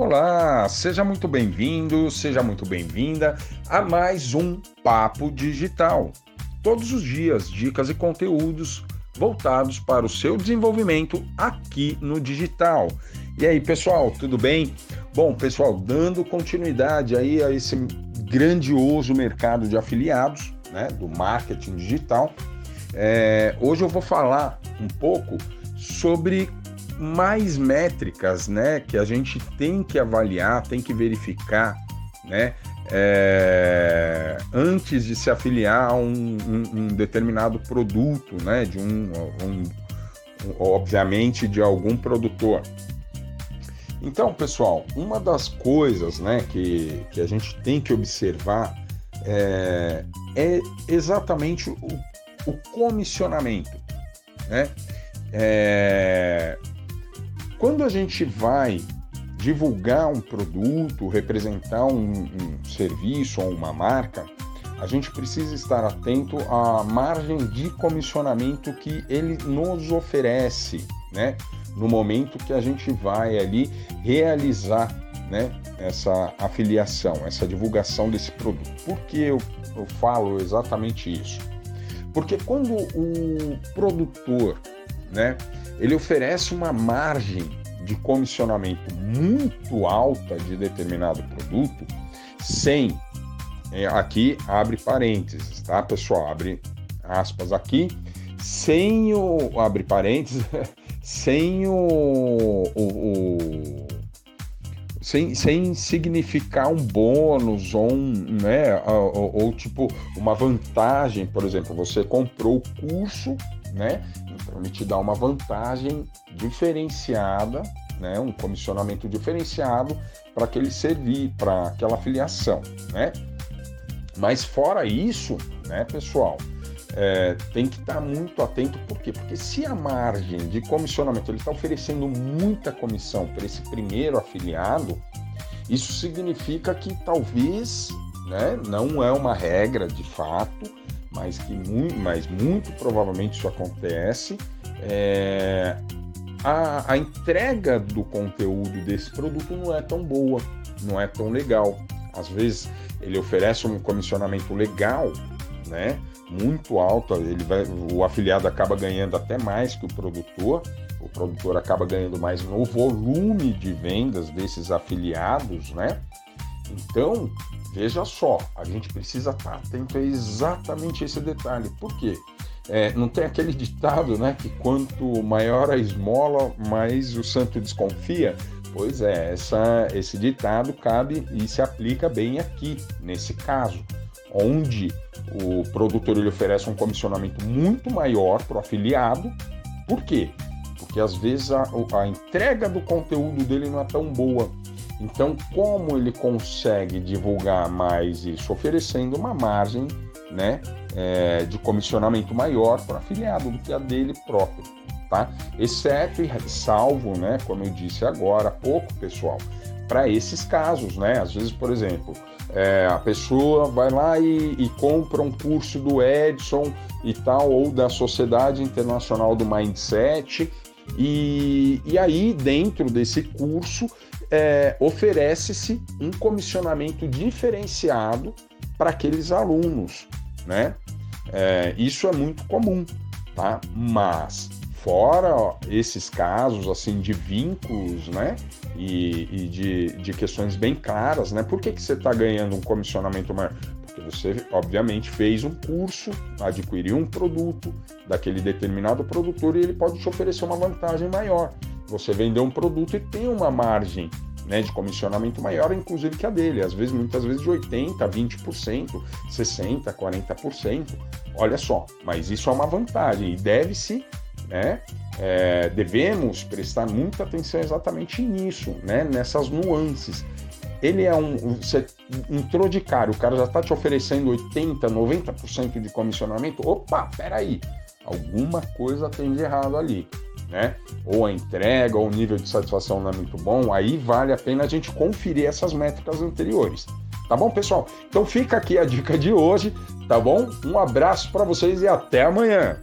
Olá, seja muito bem-vindo, seja muito bem-vinda a mais um Papo Digital. Todos os dias, dicas e conteúdos voltados para o seu desenvolvimento aqui no digital. E aí, pessoal, tudo bem? Bom, pessoal, dando continuidade aí a esse grandioso mercado de afiliados, né, do marketing digital, é, hoje eu vou falar um pouco sobre mais métricas, né, que a gente tem que avaliar, tem que verificar, né, é, antes de se afiliar a um, um, um, determinado produto, né, de um, um, obviamente de algum produtor. Então, pessoal, uma das coisas, né, que, que a gente tem que observar é, é exatamente o, o comissionamento, né? É, quando a gente vai divulgar um produto, representar um, um serviço ou uma marca, a gente precisa estar atento à margem de comissionamento que ele nos oferece, né? No momento que a gente vai ali realizar, né? Essa afiliação, essa divulgação desse produto. Por que eu, eu falo exatamente isso? Porque quando o produtor, né? Ele oferece uma margem de comissionamento muito alta de determinado produto, sem, é, aqui abre parênteses, tá pessoal? Abre aspas aqui, sem o, abre parênteses, sem o, o, o sem, sem significar um bônus ou um, né, ou, ou, tipo uma vantagem, por exemplo, você comprou o curso, né, então ele te dá uma vantagem diferenciada, né, um comissionamento diferenciado para aquele servir, para aquela filiação, né? Mas fora isso, né, pessoal, é, tem que estar tá muito atento, por quê? Porque se a margem de comissionamento ele está oferecendo muita comissão para esse primeiro afiliado, isso significa que talvez, né, não é uma regra de fato, mas que muito, mas muito provavelmente isso acontece, é, a, a entrega do conteúdo desse produto não é tão boa, não é tão legal. Às vezes ele oferece um comissionamento legal, né? Muito alto, ele vai, o afiliado acaba ganhando até mais que o produtor, o produtor acaba ganhando mais no volume de vendas desses afiliados, né? Então, veja só, a gente precisa estar atento a exatamente esse detalhe. Por quê? É, não tem aquele ditado, né, que quanto maior a esmola, mais o santo desconfia? Pois é, essa, esse ditado cabe e se aplica bem aqui, nesse caso, onde o produtor ele oferece um comissionamento muito maior para o afiliado. Por quê? Porque às vezes a, a entrega do conteúdo dele não é tão boa. Então, como ele consegue divulgar mais isso? Oferecendo uma margem né, é, de comissionamento maior para afiliado do que a dele próprio, tá? Exceto e salvo, né, como eu disse agora há pouco, pessoal, para esses casos, né? Às vezes, por exemplo, é, a pessoa vai lá e, e, compra um curso do Edson e tal, ou da Sociedade Internacional do Mindset, e, e aí, dentro desse curso, é, oferece-se um comissionamento diferenciado para aqueles alunos, né? É, isso é muito comum, tá? Mas fora ó, esses casos assim de vínculos, né? E, e, de, de questões bem claras, né? Por que, que você está ganhando um comissionamento maior? Você, obviamente, fez um curso, adquiriu um produto daquele determinado produtor e ele pode te oferecer uma vantagem maior. Você vendeu um produto e tem uma margem né, de comissionamento maior, inclusive que a dele, às vezes, muitas vezes de 80%, 20%, 60%, 40%. Olha só, mas isso é uma vantagem e deve-se, né? É, devemos prestar muita atenção exatamente nisso, né? Nessas nuances. Ele é um. Você entrou de cara, o cara já está te oferecendo 80%, 90% de comissionamento. Opa, peraí, alguma coisa tem de errado ali né? Ou a entrega, ou o nível de satisfação não é muito bom, aí vale a pena a gente conferir essas métricas anteriores. Tá bom, pessoal? Então fica aqui a dica de hoje, tá bom? Um abraço para vocês e até amanhã.